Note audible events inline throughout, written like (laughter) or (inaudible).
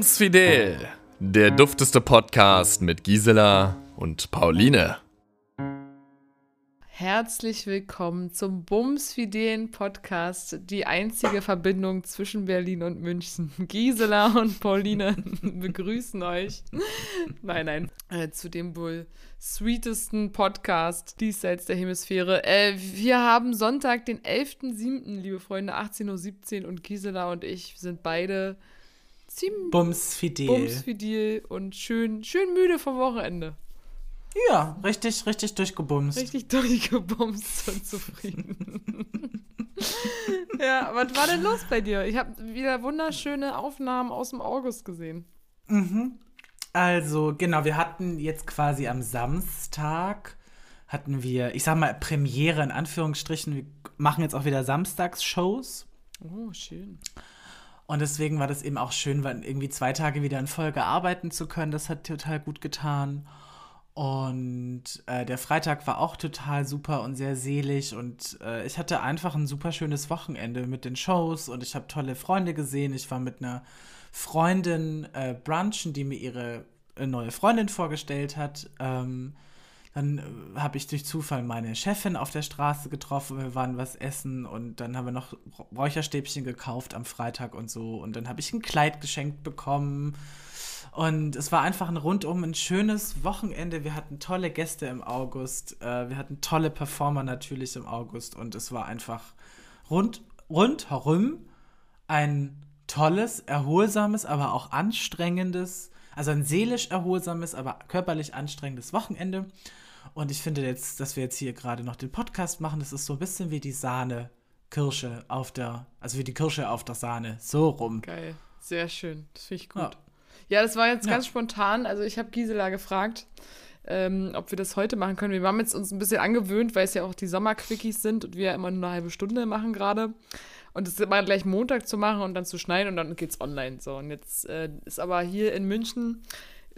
Bums Fidel, der dufteste Podcast mit Gisela und Pauline. Herzlich willkommen zum Bumsfidelen Podcast, die einzige Verbindung zwischen Berlin und München. (laughs) Gisela und Pauline (laughs) begrüßen euch. Nein, nein, äh, zu dem wohl sweetesten Podcast diesseits der Hemisphäre. Äh, wir haben Sonntag, den 11.07., liebe Freunde, 18.17 Uhr und Gisela und ich sind beide ziemlich bumsfidel. bumsfidel und schön, schön müde vom Wochenende. Ja, richtig, richtig durchgebumst. Richtig durchgebumst und zufrieden. (laughs) ja, was war denn los bei dir? Ich habe wieder wunderschöne Aufnahmen aus dem August gesehen. Mhm. Also, genau, wir hatten jetzt quasi am Samstag hatten wir, ich sag mal, Premiere in Anführungsstrichen. Wir machen jetzt auch wieder Samstagsshows. Oh, schön. Und deswegen war das eben auch schön, irgendwie zwei Tage wieder in Folge arbeiten zu können. Das hat total gut getan. Und äh, der Freitag war auch total super und sehr selig. Und äh, ich hatte einfach ein super schönes Wochenende mit den Shows und ich habe tolle Freunde gesehen. Ich war mit einer Freundin äh, brunchen, die mir ihre äh, neue Freundin vorgestellt hat. Ähm, dann äh, habe ich durch Zufall meine Chefin auf der Straße getroffen. Wir waren was essen und dann haben wir noch Räucherstäbchen gekauft am Freitag und so. Und dann habe ich ein Kleid geschenkt bekommen. Und es war einfach ein rundum ein schönes Wochenende. Wir hatten tolle Gäste im August. Äh, wir hatten tolle Performer natürlich im August. Und es war einfach rund, rundherum ein tolles, erholsames, aber auch anstrengendes, also ein seelisch erholsames, aber körperlich anstrengendes Wochenende. Und ich finde jetzt, dass wir jetzt hier gerade noch den Podcast machen, das ist so ein bisschen wie die Sahne Kirsche auf der, also wie die Kirsche auf der Sahne, so rum. Geil, sehr schön, das finde ich gut. Ja. Ja, das war jetzt ja. ganz spontan. Also ich habe Gisela gefragt, ähm, ob wir das heute machen können. Wir haben jetzt uns ein bisschen angewöhnt, weil es ja auch die Sommerquickies sind und wir ja immer nur eine halbe Stunde machen gerade. Und es ist immer gleich Montag zu machen und dann zu schneiden und dann geht's online. So, und jetzt äh, ist aber hier in München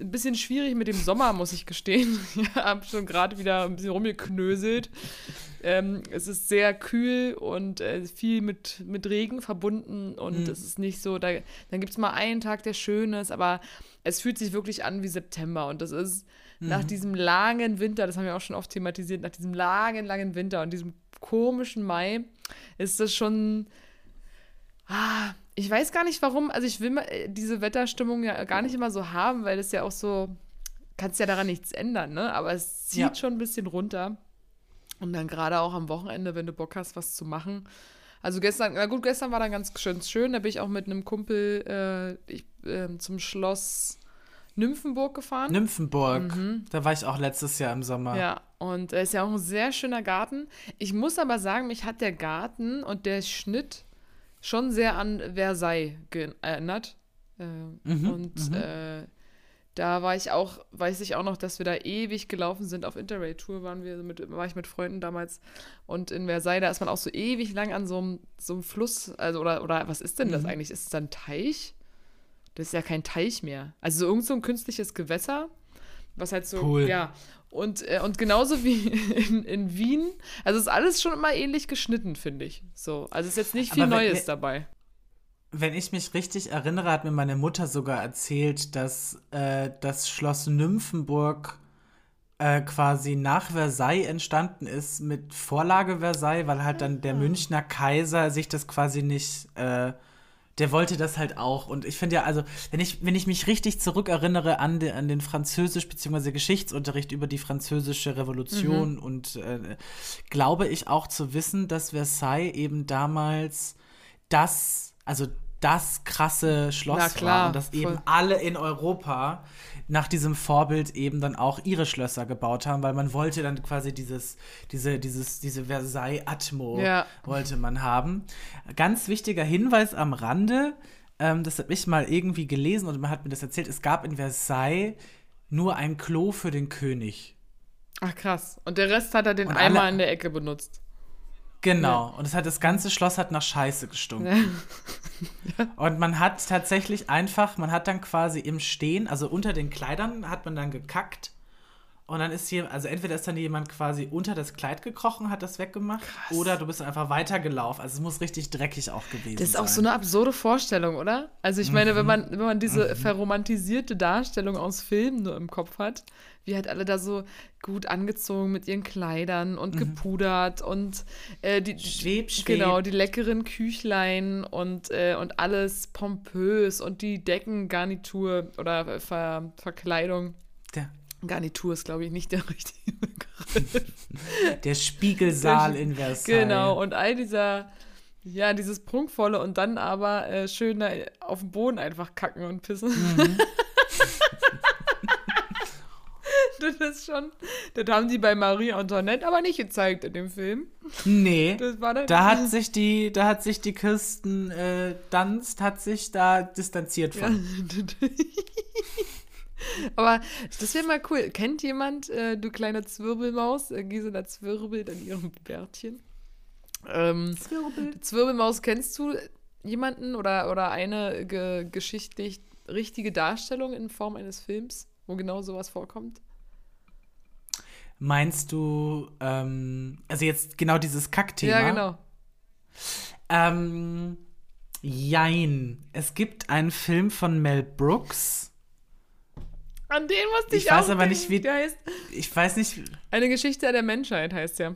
ein bisschen schwierig mit dem Sommer, muss ich gestehen. (laughs) Ich habe schon gerade wieder ein bisschen rumgeknöselt. Ähm, es ist sehr kühl und äh, viel mit, mit Regen verbunden und mhm. es ist nicht so, da, dann gibt es mal einen Tag, der schön ist, aber es fühlt sich wirklich an wie September und das ist mhm. nach diesem langen Winter, das haben wir auch schon oft thematisiert, nach diesem langen, langen Winter und diesem komischen Mai ist das schon, ah, ich weiß gar nicht warum, also ich will äh, diese Wetterstimmung ja gar nicht immer so haben, weil das ja auch so, kannst ja daran nichts ändern, ne? Aber es zieht ja. schon ein bisschen runter. Und dann gerade auch am Wochenende, wenn du Bock hast, was zu machen. Also gestern, na gut, gestern war dann ganz schön schön. Da bin ich auch mit einem Kumpel äh, ich, äh, zum Schloss Nymphenburg gefahren. Nymphenburg. Mhm. Da war ich auch letztes Jahr im Sommer. Ja, und es ist ja auch ein sehr schöner Garten. Ich muss aber sagen, mich hat der Garten und der Schnitt schon sehr an Versailles erinnert. Äh, mhm, und mhm. Äh, da war ich auch, weiß ich auch noch, dass wir da ewig gelaufen sind. Auf Interrail-Tour waren wir mit, war ich mit Freunden damals. Und in Versailles, da ist man auch so ewig lang an so einem, so einem Fluss, also oder, oder was ist denn das mhm. eigentlich? Ist es dann Teich? Das ist ja kein Teich mehr. Also so irgend so ein künstliches Gewässer, was halt so, cool. ja. Und, äh, und genauso wie (laughs) in, in Wien, also ist alles schon immer ähnlich geschnitten, finde ich. So, also ist jetzt nicht viel Neues dabei. Wenn ich mich richtig erinnere, hat mir meine Mutter sogar erzählt, dass äh, das Schloss Nymphenburg äh, quasi nach Versailles entstanden ist mit Vorlage Versailles, weil halt dann der ah. Münchner Kaiser sich das quasi nicht, äh, der wollte das halt auch. Und ich finde ja, also, wenn ich, wenn ich mich richtig zurückerinnere an, de, an den Französisch- bzw. Geschichtsunterricht über die französische Revolution mhm. und äh, glaube ich auch zu wissen, dass Versailles eben damals das also das krasse Schloss klar, war und dass eben alle in Europa nach diesem Vorbild eben dann auch ihre Schlösser gebaut haben, weil man wollte dann quasi dieses, diese, dieses, diese Versailles-Atmo ja. wollte man haben. Ganz wichtiger Hinweis am Rande, ähm, das habe ich mal irgendwie gelesen und man hat mir das erzählt, es gab in Versailles nur ein Klo für den König. Ach krass. Und der Rest hat er den und Eimer in der Ecke benutzt. Genau. Ja. Und es hat das ganze Schloss hat nach Scheiße gestunken. Ja. (laughs) Und man hat tatsächlich einfach, man hat dann quasi im Stehen, also unter den Kleidern hat man dann gekackt Und dann ist hier, also entweder ist dann jemand quasi unter das Kleid gekrochen, hat das weggemacht, Krass. oder du bist einfach weitergelaufen. Also es muss richtig dreckig auch gewesen sein. Das ist sein. auch so eine absurde Vorstellung, oder? Also ich meine, mhm. wenn man, wenn man diese mhm. verromantisierte Darstellung aus Filmen nur im Kopf hat, wie halt alle da so gut angezogen mit ihren Kleidern und mhm. gepudert und äh, die schweb, schweb. genau die leckeren Küchlein und und, äh, und alles pompös und die Deckengarnitur oder Ver Verkleidung. Der Garnitur ist, glaube ich, nicht der (laughs) richtige Begriff. Der Spiegelsaal in Versailles. Genau, und all dieser, ja, dieses Prunkvolle und dann aber äh, schön da auf dem Boden einfach kacken und pissen. Mhm. (laughs) das ist schon, das haben die bei Marie Antoinette aber nicht gezeigt in dem Film. Nee. da hat (laughs) sich die, da hat sich die Kirsten äh, Dunst hat sich da distanziert von. (laughs) Aber das wäre mal cool. Kennt jemand, äh, du kleine Zwirbelmaus, äh, Gisela zwirbelt an ihrem Bärtchen? Ähm, Zwirbel. Zwirbelmaus, kennst du jemanden oder, oder eine ge geschichtlich richtige Darstellung in Form eines Films, wo genau sowas vorkommt? Meinst du, ähm, also jetzt genau dieses Kackthema? Ja, genau. Ähm, jein. Es gibt einen Film von Mel Brooks. An den musste ich, ich weiß aber nicht, wie der heißt. Ich weiß nicht. Eine Geschichte der Menschheit heißt ja.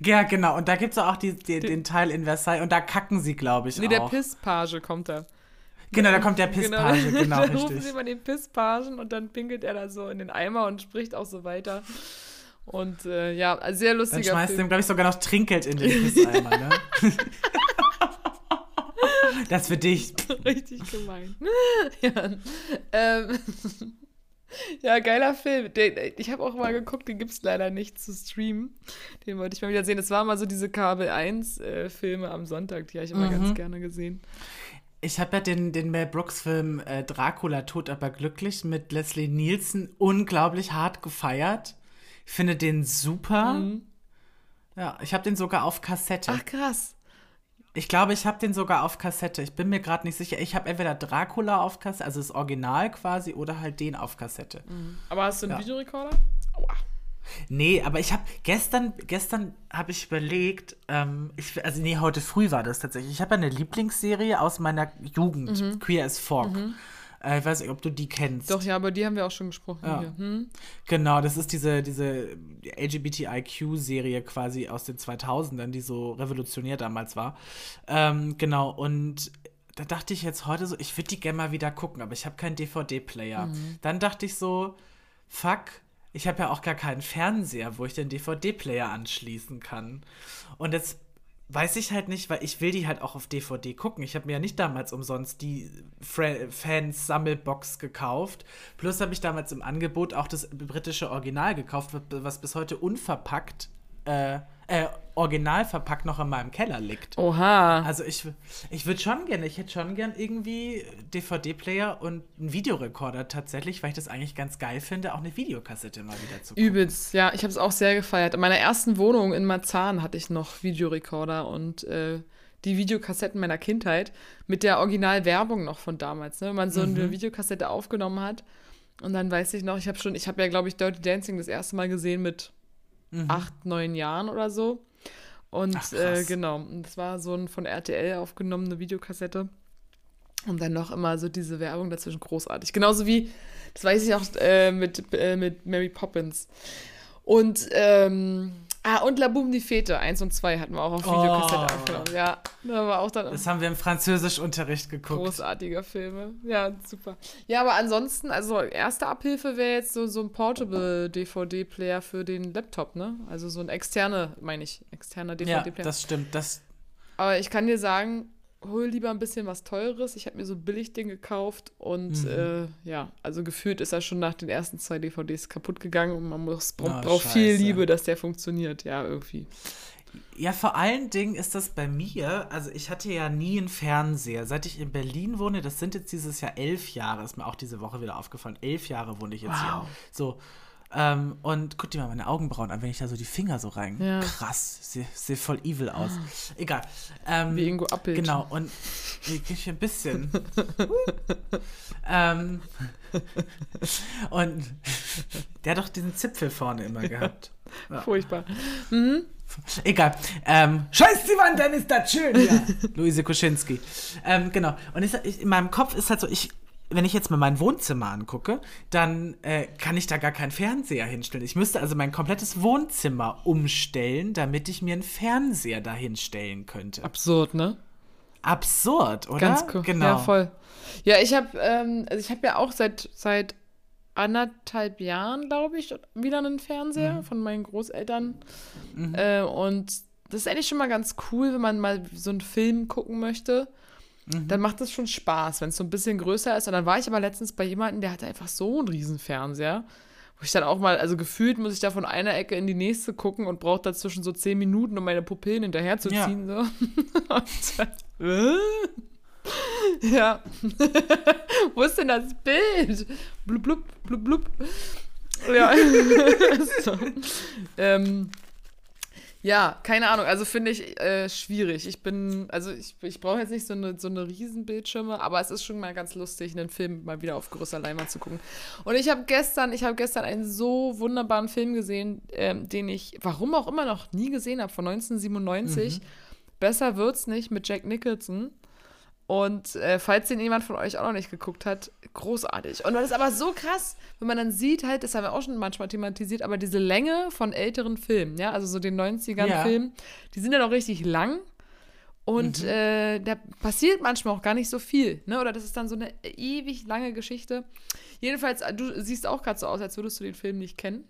Ja, genau. Und da gibt es auch die, die, den Teil in Versailles. Und da kacken sie, glaube ich, nee, auch. Nee, der Pisspage kommt da. Genau, da kommt der genau. Pisspage, (laughs) genau, genau dann rufen sie mal den Pisspagen und dann pinkelt er da so in den Eimer und spricht auch so weiter. Und äh, ja, sehr lustiger Dann schmeißt Film. ihm, glaube ich, sogar noch Trinkgeld in den Pisseimer, ne? (laughs) das für dich. Richtig gemein. (laughs) ja, ähm, ja, geiler Film. Den, ich habe auch mal geguckt, den gibt es leider nicht zu streamen. Den wollte ich mal wieder sehen. Das waren mal so diese Kabel 1-Filme äh, am Sonntag, die habe ich immer mhm. ganz gerne gesehen. Ich habe ja den, den Mel Brooks-Film äh, Dracula tot aber glücklich mit Leslie Nielsen unglaublich hart gefeiert. Ich finde den super. Mhm. Ja, ich habe den sogar auf Kassette. Ach, krass. Ich glaube, ich habe den sogar auf Kassette. Ich bin mir gerade nicht sicher. Ich habe entweder Dracula auf Kassette, also das Original quasi, oder halt den auf Kassette. Mhm. Aber hast du einen ja. Videorekorder? Aua. Nee, aber ich habe gestern, gestern habe ich überlegt, ähm, ich, also nee, heute früh war das tatsächlich. Ich habe eine Lieblingsserie aus meiner Jugend, mhm. Queer as Folk. Mhm. Äh, ich weiß nicht, ob du die kennst. Doch, ja, aber die haben wir auch schon gesprochen. Ja. Hm? Genau, das ist diese, diese LGBTIQ-Serie quasi aus den 2000ern, die so revolutionär damals war. Ähm, genau, und da dachte ich jetzt heute so, ich würde die gerne mal wieder gucken, aber ich habe keinen DVD-Player. Mhm. Dann dachte ich so, fuck, ich habe ja auch gar keinen Fernseher, wo ich den DVD-Player anschließen kann. Und jetzt weiß ich halt nicht, weil ich will die halt auch auf DVD gucken. Ich habe mir ja nicht damals umsonst die Fans-Sammelbox gekauft. Plus habe ich damals im Angebot auch das britische Original gekauft, was bis heute unverpackt äh, äh, original verpackt noch in meinem Keller liegt. Oha. Also ich, ich würde schon gerne, ich hätte schon gern irgendwie DVD-Player und einen Videorekorder tatsächlich, weil ich das eigentlich ganz geil finde, auch eine Videokassette mal wieder zu gucken. Übelst, ja, ich habe es auch sehr gefeiert. In meiner ersten Wohnung in Marzahn hatte ich noch Videorekorder und äh, die Videokassetten meiner Kindheit mit der Originalwerbung noch von damals, ne? wenn man so mhm. eine Videokassette aufgenommen hat. Und dann weiß ich noch, ich habe schon, ich habe ja, glaube ich, Dirty Dancing das erste Mal gesehen mit mhm. acht, neun Jahren oder so. Und Ach, äh, genau, das war so ein von RTL aufgenommene Videokassette. Und dann noch immer so diese Werbung dazwischen großartig. Genauso wie, das weiß ich auch äh, mit, äh, mit Mary Poppins. Und ähm, Ah, und La Boum die Fete, 1 und 2 hatten wir auch auf Videokassette oh. aufgenommen. Ja, da war auch dann. Das haben wir im Französischunterricht geguckt. Großartiger Filme. Ja, super. Ja, aber ansonsten, also erste Abhilfe wäre jetzt so, so ein Portable DVD-Player für den Laptop, ne? Also so ein externer, meine ich, externer DVD-Player. Ja, das stimmt. Das aber ich kann dir sagen, hol lieber ein bisschen was Teures. Ich habe mir so ein Billigding gekauft und mhm. äh, ja, also gefühlt ist er schon nach den ersten zwei DVDs kaputt gegangen und man muss, oh, braucht viel Liebe, dass der funktioniert. Ja, irgendwie. Ja, vor allen Dingen ist das bei mir, also ich hatte ja nie einen Fernseher. Seit ich in Berlin wohne, das sind jetzt dieses Jahr elf Jahre, ist mir auch diese Woche wieder aufgefallen. Elf Jahre wohne ich jetzt wow. hier. So. Ähm, und guck dir mal meine Augenbrauen an, wenn ich da so die Finger so rein. Ja. Krass, sieht sieht voll evil aus. Egal. Ähm, Wie Ingo Appelt. Genau, und ich ein bisschen. ähm, und der hat doch diesen Zipfel vorne immer gehabt. Ja. Furchtbar. Egal. Ähm, Scheiß die Wand, dann ist das schön hier. (laughs) Luise Kuschinski. Ähm, genau. Und ich, ich, in meinem Kopf ist halt so, ich, wenn ich jetzt mal mein Wohnzimmer angucke, dann äh, kann ich da gar keinen Fernseher hinstellen. Ich müsste also mein komplettes Wohnzimmer umstellen, damit ich mir einen Fernseher da hinstellen könnte. Absurd, ne? Absurd, oder? Ganz cool. Genau. Ja, voll. Ja, ich habe ähm, also ich habe ja auch seit seit anderthalb Jahren, glaube ich, wieder einen Fernseher Mhm. von meinen Großeltern. Äh, und das ist eigentlich schon mal ganz cool, wenn man mal so einen Film gucken möchte. Mhm. Dann macht das schon Spaß, wenn es so ein bisschen größer ist. Und dann war ich aber letztens bei jemandem, der hatte einfach so einen riesen Fernseher. Wo ich dann auch mal, also gefühlt muss ich da von einer Ecke in die nächste gucken und brauche dazwischen so zehn Minuten, um meine Pupillen hinterherzuziehen. So. (laughs) Und dann, äh? (laughs) Ja. (laughs) Wo ist denn das Bild? Blub, blub, blub, blub. Ja. so. ähm, ja, keine Ahnung. Also finde ich äh, schwierig. Ich bin, also ich, ich brauche jetzt nicht so eine, so eine Riesenbildschirme, aber es ist schon mal ganz lustig, einen Film mal wieder auf größer Leinwand zu gucken. Und ich habe gestern, ich habe gestern einen so wunderbaren Film gesehen, ähm, den ich, warum auch immer noch nie gesehen habe, von 1997. Besser wird's nicht mit Jack Nicholson. Und äh, falls den jemand von euch auch noch nicht geguckt hat, großartig. Und das ist aber so krass, wenn man dann sieht, halt, das haben wir auch schon manchmal thematisiert, aber diese Länge von älteren Filmen, ja, also so den 90ern-Filmen, die sind ja noch richtig lang. Und äh, da passiert manchmal auch gar nicht so viel, ne? Oder das ist dann so eine ewig lange Geschichte. Jedenfalls, äh, du siehst auch gerade so aus, als würdest du den Film nicht kennen.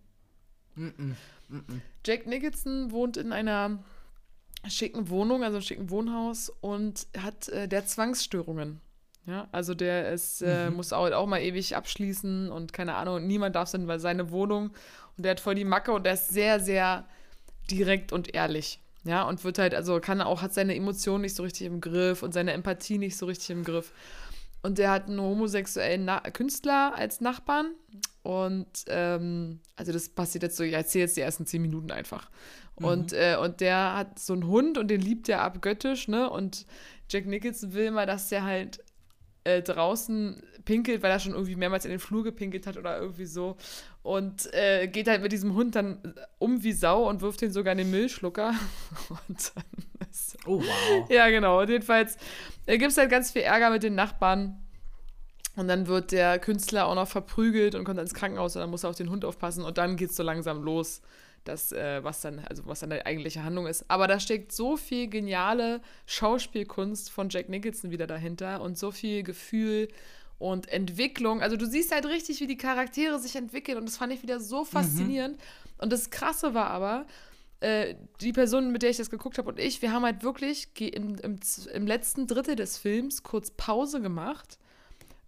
Jack Nicholson wohnt in einer schicken Wohnung, also schicken Wohnhaus und hat äh, der Zwangsstörungen. Ja, also der ist, äh, muss auch, auch mal ewig abschließen und keine Ahnung, und niemand darf sein, weil seine Wohnung und der hat voll die Macke und der ist sehr, sehr direkt und ehrlich. Ja, und wird halt, also kann auch, hat seine Emotionen nicht so richtig im Griff und seine Empathie nicht so richtig im Griff. Und der hat einen homosexuellen Na Künstler als Nachbarn. Und ähm, also das passiert jetzt so, ich erzähle jetzt die ersten zehn Minuten einfach. Und, äh, und der hat so einen Hund und den liebt er abgöttisch, ne? Und Jack Nicholson will mal, dass der halt äh, draußen pinkelt, weil er schon irgendwie mehrmals in den Flur gepinkelt hat oder irgendwie so. Und äh, geht halt mit diesem Hund dann um wie Sau und wirft ihn sogar in den Müllschlucker. (laughs) Und dann ist Oh, wow. ja, genau. Und jedenfalls äh, gibt es halt ganz viel Ärger mit den Nachbarn. Und dann wird der Künstler auch noch verprügelt und kommt ins Krankenhaus und dann muss er auf den Hund aufpassen. Und dann geht es so langsam los, das, äh, was dann, also was dann die eigentliche Handlung ist. Aber da steckt so viel geniale Schauspielkunst von Jack Nicholson wieder dahinter und so viel Gefühl und Entwicklung. Also du siehst halt richtig, wie die Charaktere sich entwickeln und das fand ich wieder so faszinierend. Und das Krasse war aber, äh, die Person, mit der ich das geguckt habe und ich, wir haben halt wirklich im, im, im letzten Drittel des Films kurz Pause gemacht,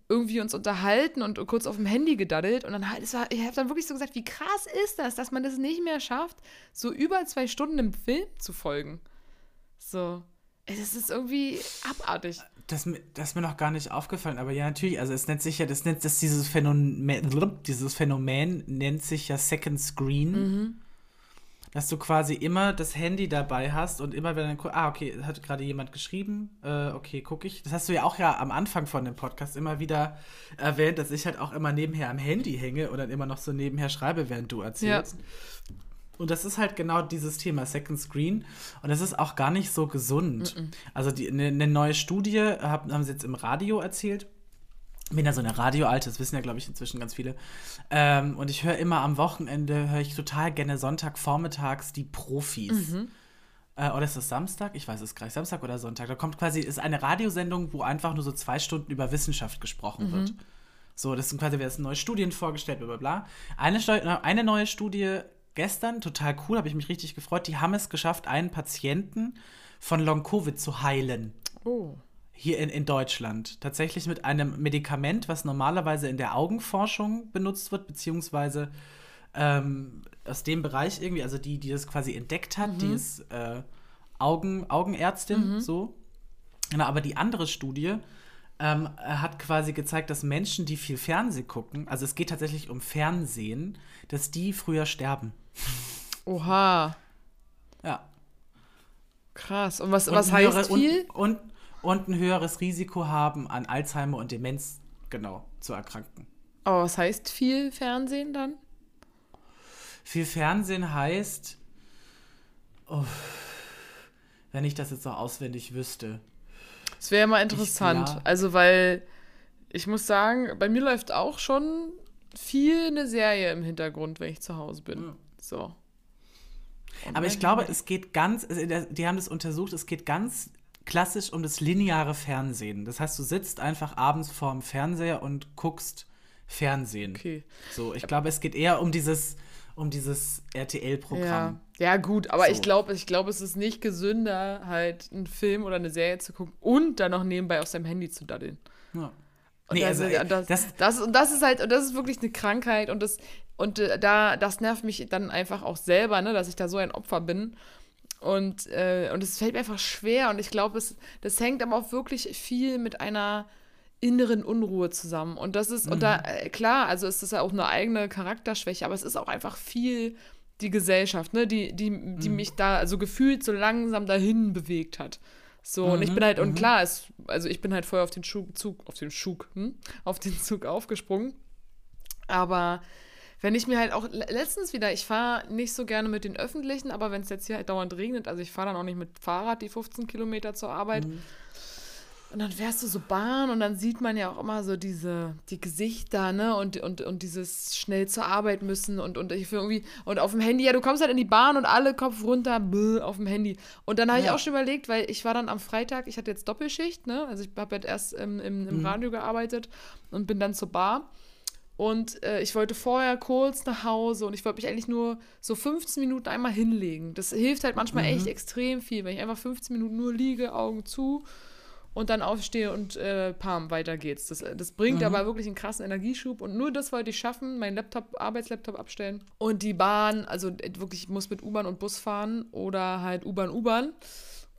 irgendwie uns unterhalten und kurz auf dem Handy gedaddelt und dann halt, es war, ich habe dann wirklich so gesagt, wie krass ist das, dass man das nicht mehr schafft, so über zwei Stunden im Film zu folgen. So. Es ist irgendwie abartig. Das, das ist mir noch gar nicht aufgefallen, aber ja, natürlich, also es nennt sich ja, das nennt das dieses Phänomen, dieses Phänomen nennt sich ja Second Screen. Mhm. Dass du quasi immer das Handy dabei hast und immer wenn dann, ah, okay, hat gerade jemand geschrieben, äh, okay, gucke ich. Das hast du ja auch ja am Anfang von dem Podcast immer wieder erwähnt, dass ich halt auch immer nebenher am Handy hänge und dann immer noch so nebenher schreibe, während du erzählst. Und das ist halt genau dieses Thema Second Screen. Und das ist auch gar nicht so gesund. Also die, eine, eine neue Studie hab, haben sie jetzt im Radio erzählt. Bin ja so eine Radioalte, das wissen ja, glaube ich, inzwischen ganz viele. Ähm, und ich höre immer am Wochenende, höre ich total gerne Sonntagvormittags die Profis. Äh, oder ist das Samstag? Ich weiß es gar nicht. Samstag oder Sonntag. Da kommt quasi, ist eine Radiosendung, wo einfach nur so zwei Stunden über Wissenschaft gesprochen wird. So, das sind quasi, werden neue Studien vorgestellt, bla bla bla. Eine, Steu- eine neue Studie gestern, total cool, habe ich mich richtig gefreut. Die haben es geschafft, einen Patienten von Long-Covid zu heilen. Oh. Hier in, in Deutschland. Tatsächlich mit einem Medikament, was normalerweise in der Augenforschung benutzt wird, beziehungsweise ähm, aus dem Bereich irgendwie, also die, die das quasi entdeckt hat, die ist äh, Augen, Augenärztin, so. Genau, aber die andere Studie ähm, hat quasi gezeigt, dass Menschen, die viel Fernsehen gucken, also es geht tatsächlich um Fernsehen, dass die früher sterben. Oha. Ja. Krass. Und was, und was heißt höhere, viel? Und, und, und ein höheres Risiko haben, an Alzheimer und Demenz genau zu erkranken. Aber was heißt viel Fernsehen dann? Viel Fernsehen heißt, oh, wenn ich das jetzt noch auswendig wüsste. Es wäre mal interessant. Ich, also, weil ich muss sagen, bei mir läuft auch schon viel eine Serie im Hintergrund, wenn ich zu Hause bin. Ja. So. Und Aber ich glaube, es geht ganz, die haben das untersucht, es geht ganz klassisch um das lineare Fernsehen. Das heißt, du sitzt einfach abends vorm Fernseher und guckst Fernsehen. Okay. So, ich glaube, es geht eher um dieses um dieses RTL-Programm. Ja. ja. gut, aber so. ich glaube, ich glaube, es ist nicht gesünder, halt einen Film oder eine Serie zu gucken und dann noch nebenbei aus seinem Handy zu daddeln. Ja. Nee, das, also, das, das, das, und das ist halt, und das ist wirklich eine Krankheit und das, und äh, da, das nervt mich dann einfach auch selber, ne, dass ich da so ein Opfer bin. Und, äh, und es fällt mir einfach schwer und ich glaube, das hängt aber auch wirklich viel mit einer inneren Unruhe zusammen. Und das ist, mhm. und da, mhm. äh, klar, also ist das ja auch eine eigene Charakterschwäche, aber es ist auch einfach viel die Gesellschaft, ne, die, die, die mhm. mich da also gefühlt so langsam dahin bewegt hat. So, mhm. und ich bin halt, und mhm. klar, es, also ich bin halt vorher auf den Zug, Zug auf den Zug, hm? auf den Zug aufgesprungen. Aber wenn ich mir halt auch letztens wieder, ich fahre nicht so gerne mit den Öffentlichen, aber wenn es jetzt hier halt dauernd regnet, also ich fahre dann auch nicht mit Fahrrad die 15 Kilometer zur Arbeit. Mhm. Und dann fährst du so Bahn und dann sieht man ja auch immer so diese, die Gesichter, ne? Und, und, und dieses schnell zur Arbeit müssen und, und ich irgendwie, und auf dem Handy, ja, du kommst halt in die Bahn und alle Kopf runter, bläh, auf dem Handy. Und dann habe ja. ich auch schon überlegt, weil ich war dann am Freitag, ich hatte jetzt Doppelschicht, ne? Also ich habe halt erst im, im, im mhm. Radio gearbeitet und bin dann zur Bar. Und äh, ich wollte vorher kurz nach Hause und ich wollte mich eigentlich nur so 15 Minuten einmal hinlegen. Das hilft halt manchmal mhm. echt extrem viel, wenn ich einfach 15 Minuten nur liege, Augen zu und dann aufstehe und äh, pam, weiter geht's. Das, das bringt mhm. aber wirklich einen krassen Energieschub und nur das wollte ich schaffen, meinen Laptop, Arbeitslaptop abstellen und die Bahn, also wirklich, ich muss mit U-Bahn und Bus fahren oder halt U-Bahn, U-Bahn.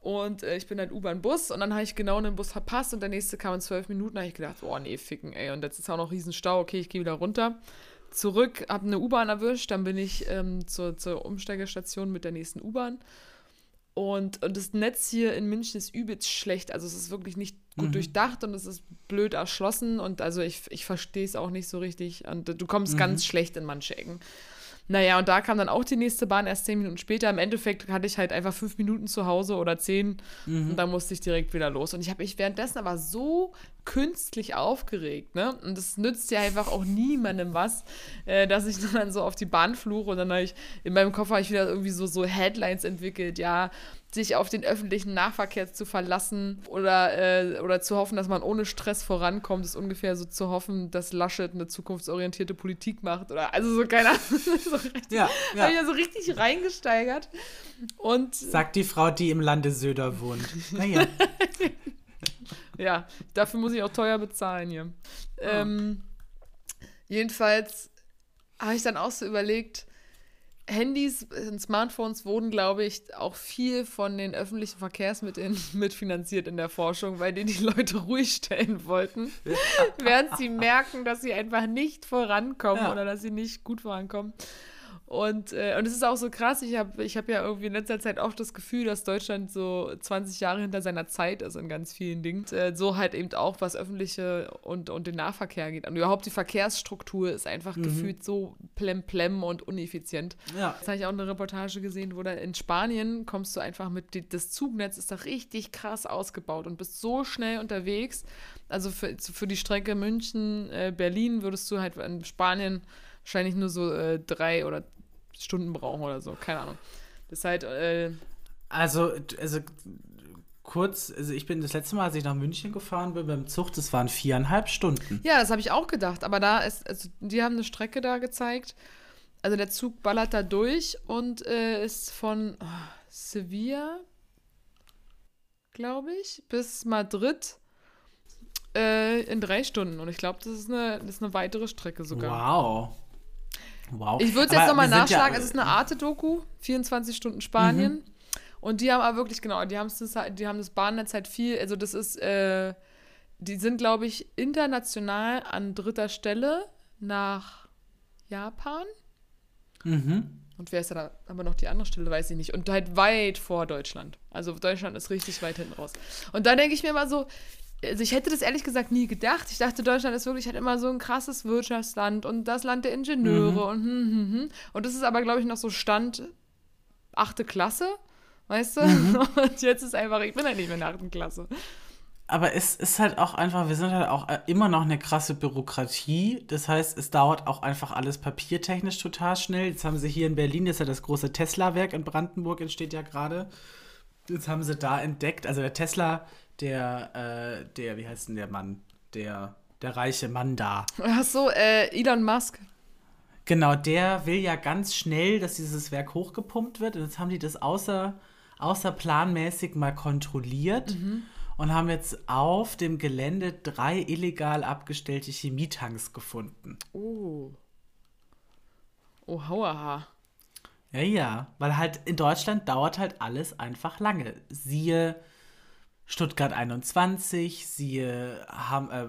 Und äh, ich bin halt U-Bahn-Bus und dann habe ich genau einen Bus verpasst und der nächste kam in zwölf Minuten. Da habe ich gedacht, boah, nee, ficken, ey. Und jetzt ist auch noch Riesenstau. Okay, ich gehe wieder runter. Zurück, habe eine U-Bahn erwischt. Dann bin ich ähm, zur, zur Umsteigestation mit der nächsten U-Bahn. Und, und das Netz hier in München ist übelst schlecht. Also es ist wirklich nicht gut mhm. durchdacht und es ist blöd erschlossen. Und also ich, ich verstehe es auch nicht so richtig. Und du kommst mhm. ganz schlecht in manche Ecken. Naja, und da kam dann auch die nächste Bahn erst zehn Minuten später. Im Endeffekt hatte ich halt einfach fünf Minuten zu Hause oder zehn mhm. und dann musste ich direkt wieder los. Und ich habe mich währenddessen aber so künstlich aufgeregt, ne? Und das nützt ja einfach auch niemandem was, äh, dass ich (laughs) dann so auf die Bahn fluche und dann habe ich in meinem Koffer habe ich wieder irgendwie so, so Headlines entwickelt, ja, sich auf den öffentlichen Nahverkehr zu verlassen oder, äh, oder zu hoffen, dass man ohne Stress vorankommt, ist ungefähr so zu hoffen, dass Laschet eine zukunftsorientierte Politik macht oder also so keine Ahnung. (laughs) so richtig, ja, ja. Habe ich ja so richtig reingesteigert. Und Sagt die Frau, die im Lande Söder wohnt. Naja. (laughs) ja, dafür muss ich auch teuer bezahlen hier. Oh. Ähm, jedenfalls habe ich dann auch so überlegt, Handys und Smartphones wurden, glaube ich, auch viel von den öffentlichen Verkehrsmitteln (laughs) mitfinanziert in der Forschung, weil die die Leute (laughs) ruhig stellen wollten, (laughs) während sie merken, dass sie einfach nicht vorankommen ja. oder dass sie nicht gut vorankommen. Und, äh, und es ist auch so krass, ich habe ich hab ja irgendwie in letzter Zeit auch das Gefühl, dass Deutschland so 20 Jahre hinter seiner Zeit ist in ganz vielen Dingen. Äh, so halt eben auch, was öffentliche und, und den Nahverkehr geht. Und überhaupt die Verkehrsstruktur ist einfach mhm. gefühlt so plemplem und uneffizient. Ja. Jetzt habe ich auch eine Reportage gesehen, wo da in Spanien kommst du einfach mit, das Zugnetz ist da richtig krass ausgebaut und bist so schnell unterwegs. Also für, für die Strecke München-Berlin äh, würdest du halt in Spanien wahrscheinlich nur so äh, drei oder Stunden brauchen oder so. Keine Ahnung. Das ist halt. Äh, also, also kurz, also ich bin das letzte Mal, als ich nach München gefahren bin beim Zug, das waren viereinhalb Stunden. Ja, das habe ich auch gedacht. Aber da ist, also die haben eine Strecke da gezeigt. Also der Zug ballert da durch und äh, ist von oh, Sevilla, glaube ich, bis Madrid äh, in drei Stunden. Und ich glaube, das, ist eine, das ist eine weitere Strecke sogar. Wow. Wow. Ich würde es jetzt nochmal nachschlagen. Ja, es ist eine Arte-Doku, 24 Stunden Spanien. Mhm. Und die haben aber wirklich, genau, die, die haben das Bahnnetz halt viel, also das ist, äh, die sind, glaube ich, international an dritter Stelle nach Japan. Mhm. Und wer ist da aber noch die andere Stelle, weiß ich nicht. Und halt weit vor Deutschland. Also Deutschland ist richtig weit hinten raus. Und da denke ich mir immer so, also ich hätte das ehrlich gesagt nie gedacht. Ich dachte, Deutschland ist wirklich halt immer so ein krasses Wirtschaftsland und das Land der Ingenieure Mhm. und hm, hm, hm. Und das ist aber, glaube ich, noch so Stand achte Klasse, weißt du? Mhm. (laughs) Und jetzt ist einfach, ich bin halt nicht mehr in der achten Klasse. Aber es ist halt auch einfach, wir sind halt auch äh, immer noch eine krasse Bürokratie. Das heißt, es dauert auch einfach alles papiertechnisch total schnell. Jetzt haben sie hier in Berlin, jetzt ja das große Tesla-Werk in Brandenburg, entsteht ja gerade. Jetzt haben sie da entdeckt, also der Tesla, der, äh, der, wie heißt denn der Mann? Der, der reiche Mann da. Ach so, äh, Elon Musk. Genau, der will ja ganz schnell, dass dieses Werk hochgepumpt wird. Und jetzt haben die das außer, außerplanmäßig mal kontrolliert und haben jetzt auf dem Gelände drei illegal abgestellte Chemietanks gefunden. Oh. Oh, hauaha. Ja, ja, weil halt in Deutschland dauert halt alles einfach lange. Siehe Stuttgart 21, siehe Ham, äh,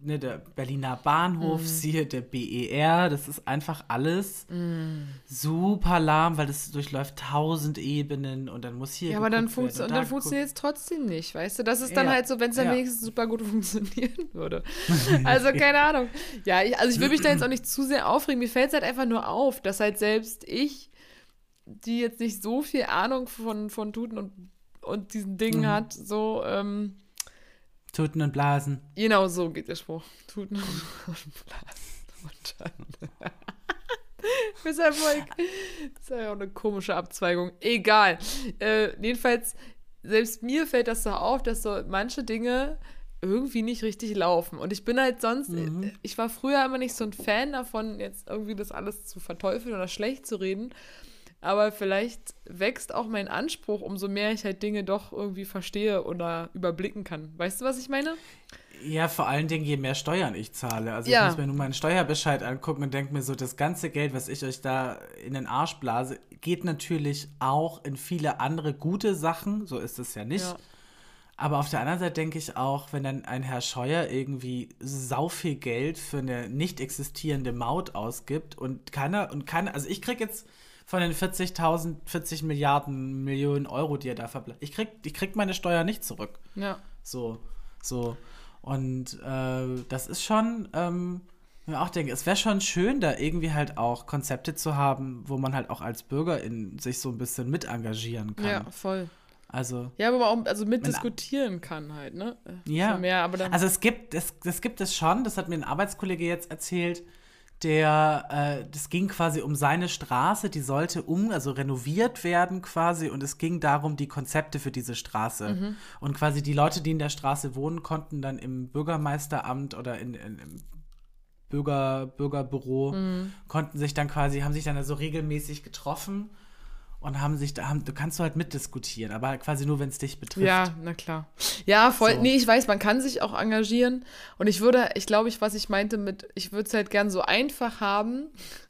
ne, der Berliner Bahnhof, siehe der BER. Das ist einfach alles super lahm, weil das durchläuft tausend Ebenen und dann muss hier. Ja, aber dann, funktio dann geguckt- funktioniert es trotzdem nicht, weißt du? Das ist dann Ja, halt so, wenn es dann ja. wenigstens super gut (laughs) funktionieren würde. (laughs) Also, keine Ahnung. Ja, ich, also ich will mich da jetzt (clears throat) auch nicht zu sehr aufregen. Mir fällt es halt einfach nur auf, dass halt selbst ich, die jetzt nicht so viel Ahnung von, von Tuten und, und diesen Dingen Mhm. hat, so, ähm, Tuten und Blasen. genau so geht der Spruch. Tuten und Blasen und Erfolg. Das ist ja auch eine komische Abzweigung. Egal. Äh, jedenfalls, selbst mir fällt das so auf, dass so manche Dinge irgendwie nicht richtig laufen. Und ich bin halt sonst, Mhm. ich war früher immer nicht so ein Fan davon, jetzt irgendwie das alles zu verteufeln oder schlecht zu reden. Aber vielleicht wächst auch mein Anspruch, umso mehr ich halt Dinge doch irgendwie verstehe oder überblicken kann. Weißt du, was ich meine? Ja, vor allen Dingen, je mehr Steuern ich zahle. Also Ja. ich muss mir nur meinen Steuerbescheid angucken und denke mir so, das ganze Geld, was ich euch da in den Arsch blase, geht natürlich auch in viele andere gute Sachen. So ist es ja nicht. Ja. Aber auf der anderen Seite denke ich auch, wenn dann ein Herr Scheuer irgendwie sau viel Geld für eine nicht existierende Maut ausgibt und keiner, und keiner, also ich krieg jetzt von den 40.000, 40 Milliarden Millionen Euro, die er da verbleibt, ich krieg, ich krieg meine Steuer nicht zurück. Ja. So, so. Und äh, das ist schon, ähm, ich mir auch denke, es wäre schon schön, da irgendwie halt auch Konzepte zu haben, wo man halt auch als Bürger in sich so ein bisschen mit engagieren kann. Ja, voll. Also, Ja, wo man auch also mitdiskutieren kann halt, ne? Äh, Ja. Mehr, aber dann. also es gibt, es, das gibt es schon, das hat mir ein Arbeitskollege jetzt erzählt, der, äh, das ging quasi um seine Straße, die sollte um, also renoviert werden quasi und es ging darum, die Konzepte für diese Straße. Mhm. Und quasi die Leute, die in der Straße wohnen, konnten dann im Bürgermeisteramt oder in, in, im Bürger, Bürgerbüro, Mhm. konnten sich dann quasi, haben sich dann so regelmäßig getroffen und haben sich da, haben, du kannst du halt mitdiskutieren, aber quasi nur, wenn es dich betrifft. Ja, na klar. Ja, voll. So. Nee, ich weiß, man kann sich auch engagieren. Und ich würde, ich glaube, ich, was ich meinte mit, ich würde es halt gern so einfach haben,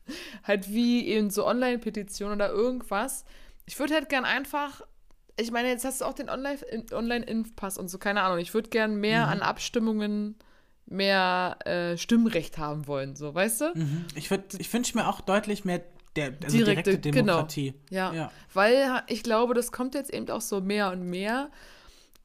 (laughs) halt wie eben so Online-Petition oder irgendwas. Ich würde halt gern einfach, ich meine, jetzt hast du auch den Online- Online-Impfpass und so, keine Ahnung. Ich würde gern mehr Mhm. an Abstimmungen, mehr äh, Stimmrecht haben wollen, so, weißt du? Mhm. Ich, würd- ich wünsche mir auch deutlich mehr der, also Direkte- direkte, genau. Demokratie. Ja. Ja. Weil ich glaube, das kommt jetzt eben auch so mehr und mehr,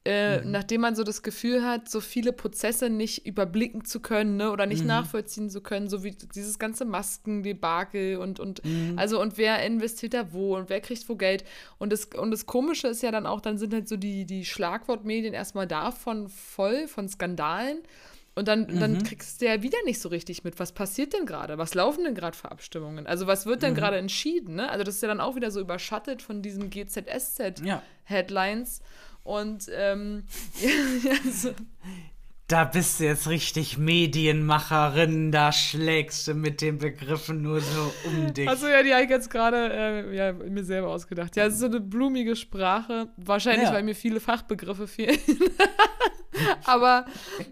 äh, Mhm. nachdem man so das Gefühl hat, so viele Prozesse nicht überblicken zu können ne, oder nicht Mhm. nachvollziehen zu können, so wie dieses ganze Maskendebakel und, und Mhm. also und wer investiert da wo und wer kriegt wo Geld. Und das, und das Komische ist ja dann auch, dann sind halt so die, die Schlagwortmedien erstmal davon voll, von Skandalen. Und dann, Mhm. dann kriegst du ja wieder nicht so richtig mit, was passiert denn gerade? Was laufen denn gerade für Abstimmungen? Also was wird denn Mhm. gerade entschieden? Ne? Also das ist ja dann auch wieder so überschattet von diesen Ja. GZSZ-Headlines. Und ähm, (laughs) ja, so, (laughs) Da bist du jetzt richtig Medienmacherin, da schlägst du mit den Begriffen nur so um (laughs) dich. also ja, die habe ich jetzt gerade äh, ja, mir selber ausgedacht. Ja, es ist so eine blumige Sprache. Wahrscheinlich, Ja. weil mir viele Fachbegriffe fehlen. (laughs) Aber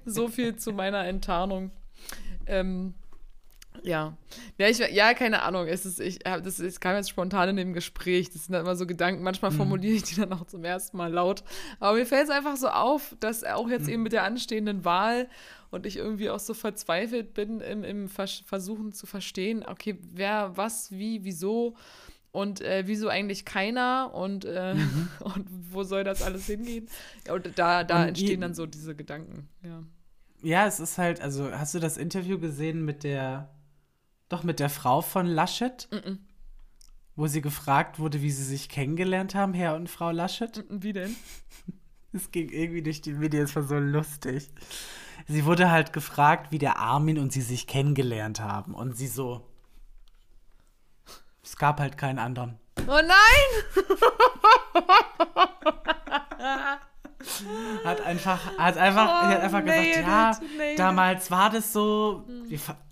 so viel zu meiner Enttarnung. Ähm, Ja. Ja, ich, ja, keine Ahnung. Es ist, ich, das, es kam jetzt spontan in dem Gespräch. Das sind dann immer so Gedanken. Manchmal mhm. formuliere ich die dann auch zum ersten Mal laut. Aber mir fällt es einfach so auf, dass auch jetzt mhm. eben mit der anstehenden Wahl und ich irgendwie auch so verzweifelt bin im, im Versuchen zu verstehen, okay, wer, was, wie, wieso und äh, wieso eigentlich keiner und, äh, mhm. (laughs) und wo soll das alles hingehen? Und da, da und entstehen dann so diese Gedanken, ja. Ja, es ist halt, also hast du das Interview gesehen mit der, doch mit der Frau von Laschet? Mm -mm. Wo sie gefragt wurde, wie sie sich kennengelernt haben, Herr und Frau Laschet? Wie denn? (laughs) Es ging irgendwie durch die Videos, es war so lustig. Sie wurde halt gefragt, wie der Armin und sie sich kennengelernt haben. Und sie so. Es gab halt keinen anderen. Oh nein! (laughs) hat einfach, hat einfach, oh, hat einfach gesagt, ja, damals war das so,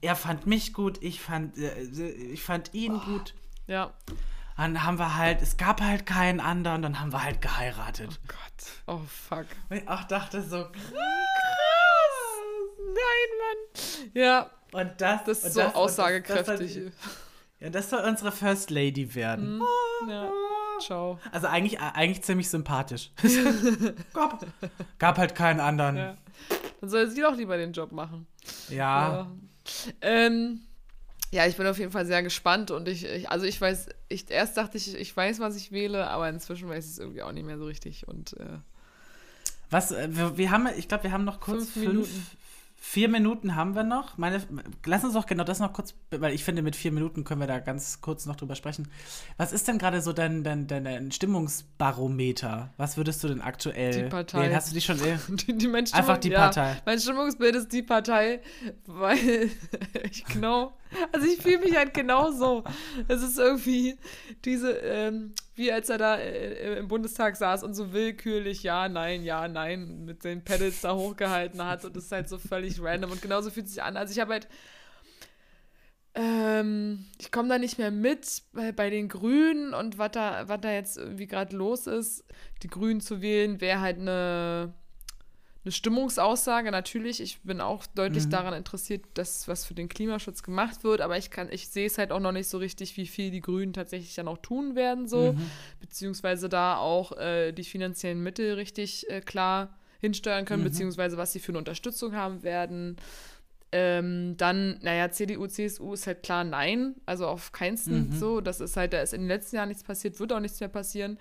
er fand mich gut, ich fand, äh, ich fand ihn oh, gut. Ja. Dann haben wir halt, es gab halt keinen anderen, dann haben wir halt geheiratet. Oh Gott. Oh fuck. Und ich auch dachte so, krass. Nein, Mann. Ja. Und das, das ist so das, aussagekräftig. Das, das, ja, das soll unsere First Lady werden. Mhm. Ja. Ciao. Also eigentlich, eigentlich ziemlich sympathisch. (laughs) gab, gab halt keinen anderen. Ja. Dann soll sie doch lieber den Job machen. Ja. Ja, ähm, ja ich bin auf jeden Fall sehr gespannt und ich, ich, also ich weiß, ich erst dachte ich, ich weiß, was ich wähle, aber inzwischen weiß ich es irgendwie auch nicht mehr so richtig und äh, was, äh, wir, wir haben, ich glaube, wir haben noch kurz fünf, fünf Minuten. Vier Minuten haben wir noch. Meine, lass uns doch genau das noch kurz, weil ich finde, mit vier Minuten können wir da ganz kurz noch drüber sprechen. Was ist denn gerade so dein, dein, dein, dein, Stimmungsbarometer? Was würdest du denn aktuell Die Partei. Wählen? Hast du die schon (laughs) die, die Einfach die Partei. mein Stimmungsbild ist die Partei, weil (laughs) ich genau, also ich fühle mich halt genau so. Es ist irgendwie diese, ähm, wie als er da äh, im Bundestag saß und so willkürlich ja, nein, ja, nein mit den Pedals da hochgehalten hat und das ist halt so völlig random und genauso fühlt es sich an. Also ich habe halt ähm, ich komme da nicht mehr mit bei, bei den Grünen und was da, da jetzt irgendwie gerade los ist. Die Grünen zu wählen wäre halt eine eine Stimmungsaussage. Natürlich, ich bin auch deutlich mhm. daran interessiert, dass was für den Klimaschutz gemacht wird, aber ich kann, ich sehe es halt auch noch nicht so richtig, wie viel die Grünen tatsächlich dann auch tun werden, so, mhm. beziehungsweise da auch äh, die finanziellen Mittel richtig äh, klar hinsteuern können, mhm. beziehungsweise was sie für eine Unterstützung haben werden. Ähm, dann, naja, CDU, CSU ist halt klar nein, also auf keinsten mhm. so. Das ist halt, da ist in den letzten Jahren nichts passiert, wird auch nichts mehr passieren.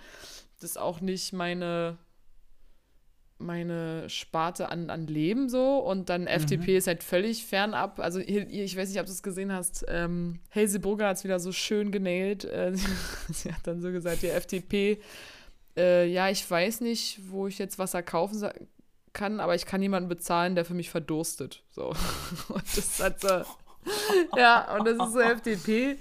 Das ist auch nicht meine meine Sparte an, an Leben so und dann mhm. FDP ist halt völlig fernab. Also ich weiß nicht, ob du es gesehen hast, ähm, Hazel Brugger hat es wieder so schön genäht. Äh, (laughs) sie hat dann so gesagt, die FDP, äh, ja, ich weiß nicht, wo ich jetzt Wasser kaufen kann, aber ich kann jemanden bezahlen, der für mich verdurstet. So. (laughs) Und das hat so, (laughs) ja, und das ist so FDP.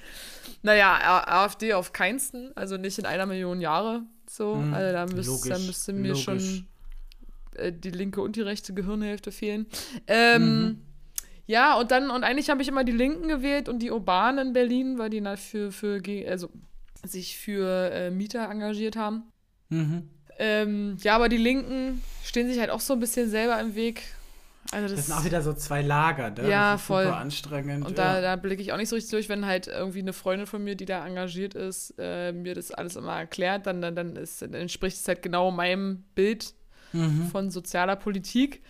Naja, AfD auf keinsten, also nicht in einer Million Jahre. So, mhm. also da, müsst, da müsste mir Logisch. schon äh, die linke und die rechte Gehirnhälfte fehlen. Ähm, mhm. Ja, und dann, und eigentlich habe ich immer die Linken gewählt und die Urbanen in Berlin, weil die für, für also sich für äh, Mieter engagiert haben. Mhm. Ähm, ja, aber die Linken stehen sich halt auch so ein bisschen selber im Weg. Also das, das sind auch wieder so zwei Lager, ne? Ja, voll. Super anstrengend. Und ja. da, da blicke ich auch nicht so richtig durch, wenn halt irgendwie eine Freundin von mir, die da engagiert ist, äh, mir das alles immer erklärt, dann, dann, dann, ist, dann entspricht es halt genau meinem Bild mhm. von sozialer Politik.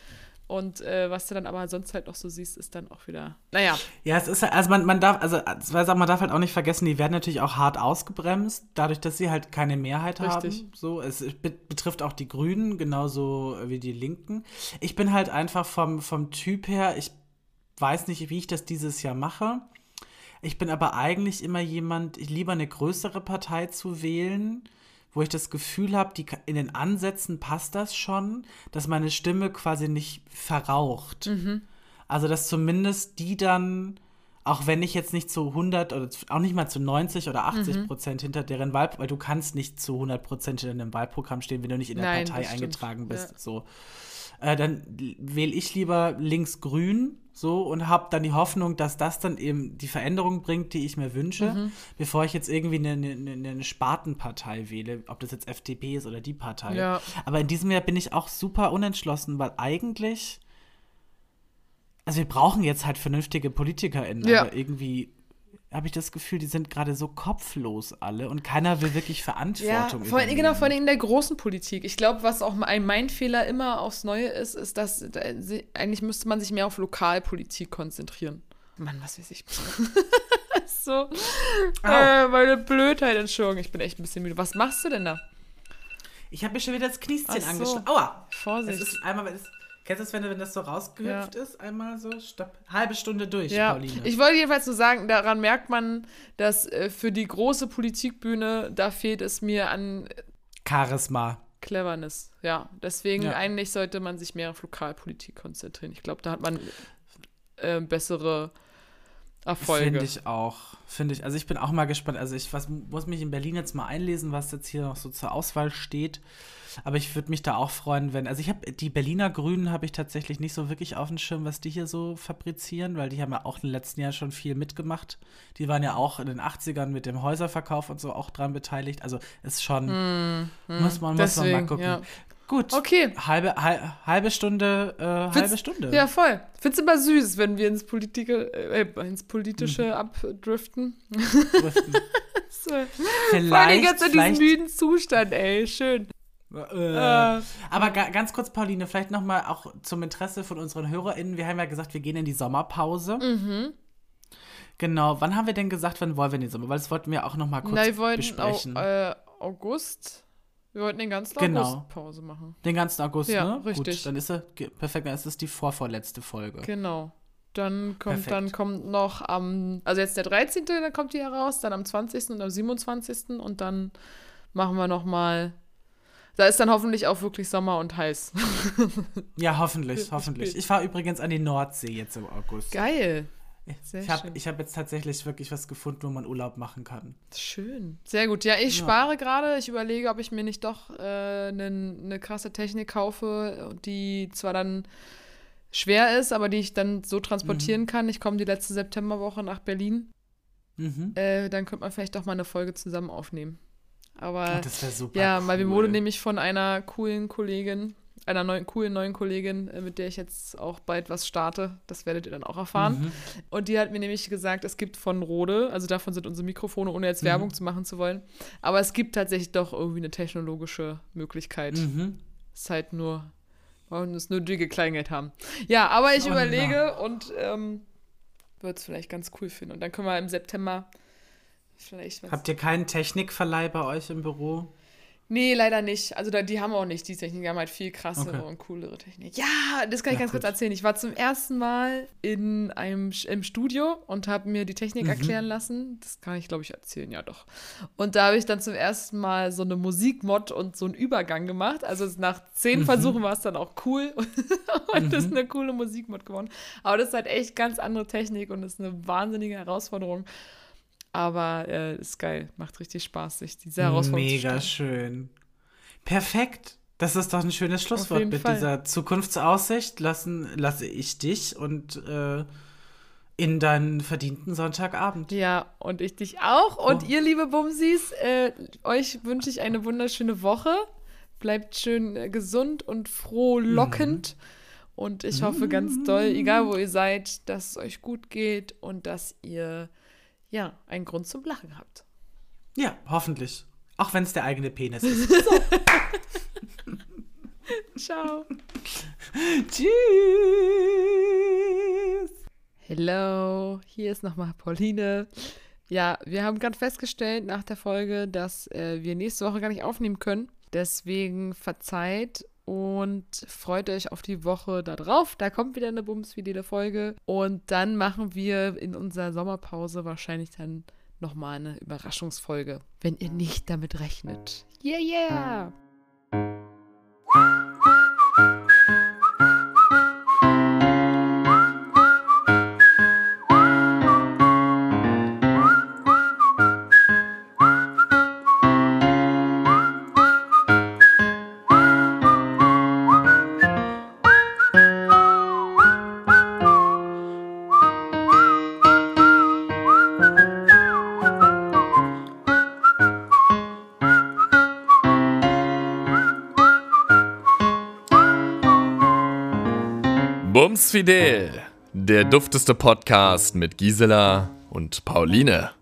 Und äh, was du dann aber sonst halt noch so siehst, ist dann auch wieder, naja. Ja, es ist, also man, man darf, also man darf halt auch nicht vergessen, die werden natürlich auch hart ausgebremst, dadurch, dass sie halt keine Mehrheit Richtig. haben. So, es betrifft auch die Grünen, genauso wie die Linken. Ich bin halt einfach vom, vom Typ her, ich weiß nicht, wie ich das dieses Jahr mache. Ich bin aber eigentlich immer jemand, ich lieber eine größere Partei zu wählen wo ich das Gefühl habe, in den Ansätzen passt das schon, dass meine Stimme quasi nicht verraucht. Mhm. Also, dass zumindest die dann, auch wenn ich jetzt nicht zu 100 oder auch nicht mal zu 90 oder 80 mhm. Prozent hinter deren Wahl, weil du kannst nicht zu 100 Prozent in einem Wahlprogramm stehen, wenn du nicht in der Nein, Partei eingetragen bist. Ja. So. Äh, dann wähle ich lieber links-grün so und habe dann die Hoffnung, dass das dann eben die Veränderung bringt, die ich mir wünsche, mhm. bevor ich jetzt irgendwie eine, eine, eine, Spartenpartei wähle, ob das jetzt FDP ist oder die Partei. Ja. Aber in diesem Jahr bin ich auch super unentschlossen, weil eigentlich also wir brauchen jetzt halt vernünftige PolitikerInnen, Ja. aber irgendwie habe ich das Gefühl, die sind gerade so kopflos alle und keiner will wirklich Ja, Verantwortung vor allem, genau, vor allem in der großen Politik. Ich glaube, was auch ein mein Fehler immer aufs Neue ist, ist, dass eigentlich müsste man sich mehr auf Lokalpolitik konzentrieren. Mann, was weiß ich. (laughs) so. Äh, meine Blödheit, Entschuldigung, ich bin echt ein bisschen müde. Was machst du denn da? Ich habe mir schon wieder das Kniestchen Ach so. angeschlagen. Aua! Vorsicht. Es ist einmal, es, kennst du das, wenn, wenn das so rausgehüpft ist? Einmal so, stopp. Halbe Stunde durch, Ja, Pauline. ich wollte jedenfalls nur sagen, daran merkt man, dass äh, für die große Politikbühne, da fehlt es mir an Charisma. Cleverness. Ja, deswegen Ja. eigentlich sollte man sich mehr auf Lokalpolitik konzentrieren. Ich glaube, da hat man äh, bessere Erfolge. Finde ich auch. Finde ich. Also ich bin auch mal gespannt. Also ich was, muss mich in Berlin jetzt mal einlesen, was jetzt hier noch so zur Auswahl steht. Aber ich würde mich da auch freuen, wenn. Also ich habe die Berliner Grünen habe ich tatsächlich nicht so wirklich auf dem Schirm, was die hier so fabrizieren, weil die haben ja auch in den letzten Jahren schon viel mitgemacht. Die waren ja auch in den 80ern mit dem Häuserverkauf und so auch dran beteiligt. Also ist schon. muss man, muss man mal Deswegen, gucken. ja. Gut. Okay. Halbe, hal, halbe Stunde, äh, halbe Stunde. Ja, voll. Find's immer süß, wenn wir ins, Politike, äh, ins Politische Mhm. abdriften. Driften. (laughs) so. Vor allem vielleicht, jetzt in diesem vielleicht müden Zustand, ey. Schön. Äh, Äh. Aber ga ganz kurz, Pauline, vielleicht noch mal auch zum Interesse von unseren HörerInnen. Wir haben ja gesagt, wir gehen in die Sommerpause. Mhm. Genau. Wann haben wir denn gesagt, wann wollen wir in die Sommer? Weil das wollten wir auch noch mal kurz Na, wir wollten besprechen. auch, äh, August. Wir wollten den ganzen Genau. August Pause machen. Den ganzen August, Ja, ne? richtig. Gut, dann ist er perfekt. Dann ist es die vorvorletzte Folge. Genau. Dann kommt, Perfekt. dann kommt noch am, also jetzt der 13., dann kommt die heraus, dann am 20. und am 27. und dann machen wir noch mal, da ist dann hoffentlich auch wirklich Sommer und heiß. Ja, hoffentlich, (laughs) hoffentlich. Ich fahre übrigens an die Nordsee jetzt im August. Geil. Sehr ich habe hab jetzt tatsächlich wirklich was gefunden, wo man Urlaub machen kann. Schön. Sehr gut. Ja, ich Ja. spare gerade. Ich überlege, ob ich mir nicht doch äh, eine krasse Technik kaufe, die zwar dann schwer ist, aber die ich dann so Mhm. transportieren kann. Ich komme die letzte Septemberwoche nach Berlin. Mhm. Äh, dann könnte man vielleicht doch mal eine Folge zusammen aufnehmen. Aber Oh, das wäre super. ja, weil wir wurde cool. nämlich von einer coolen Kollegin, einer neuen, coolen neuen Kollegin, äh, mit der ich jetzt auch bald was starte. Das werdet ihr dann auch erfahren. Mhm. Und die hat mir nämlich gesagt, es gibt von Rode, also davon sind unsere Mikrofone, ohne jetzt Mhm. Werbung zu machen zu wollen, aber es gibt tatsächlich doch irgendwie eine technologische Möglichkeit. Mhm. Es ist halt nur, wollen es nur dicke Kleingeld haben. Ja, aber ich Oh, überlege und ähm, würde es vielleicht ganz cool finden. Und dann können wir im September vielleicht was. Habt ihr keinen Technikverleih bei euch im Büro? Nee, leider nicht. Also da, die haben auch nicht die Technik, die haben halt viel krassere Okay. und coolere Technik. Ja, das kann ich Ja, ganz kurz gut. erzählen. Ich war zum ersten Mal in einem im Studio und habe mir die Technik Mhm. erklären lassen. Das kann ich, glaube ich, erzählen, ja doch. Und da habe ich dann zum ersten Mal so eine Musikmod und so einen Übergang gemacht. Also nach zehn Mhm. Versuchen war es dann auch cool (laughs) und das ist eine coole Musikmod geworden. Aber das ist halt echt ganz andere Technik und das ist eine wahnsinnige Herausforderung. Aber äh, ist geil, macht richtig Spaß, sich diese Herausforderung zu Mega stellen. schön. Perfekt. Das ist doch ein schönes Schlusswort mit Fall. dieser Zukunftsaussicht. Lassen, lasse ich dich und äh, in deinen verdienten Sonntagabend. Ja, und ich dich auch. Und Oh. ihr, liebe Bumsis, äh, euch wünsche ich eine wunderschöne Woche. Bleibt schön äh, gesund und frohlockend. Und ich hoffe ganz doll, egal wo ihr seid, dass es euch gut geht und dass ihr ja einen Grund zum Lachen habt. Ja, hoffentlich. Auch wenn es der eigene Penis ist. (laughs) (laughs) Ciao. (laughs) Tschüss. Hello, hier ist nochmal Pauline. Ja, wir haben gerade festgestellt nach der Folge, dass äh, wir nächste Woche gar nicht aufnehmen können. Deswegen verzeiht und freut euch auf die Woche da drauf. Da kommt wieder eine bumsfidele Folge. Und dann machen wir in unserer Sommerpause wahrscheinlich dann nochmal eine Überraschungsfolge, wenn ihr nicht damit rechnet. Yeah, yeah! Bums Fidel, Der dufteste Podcast mit Gisela und Pauline.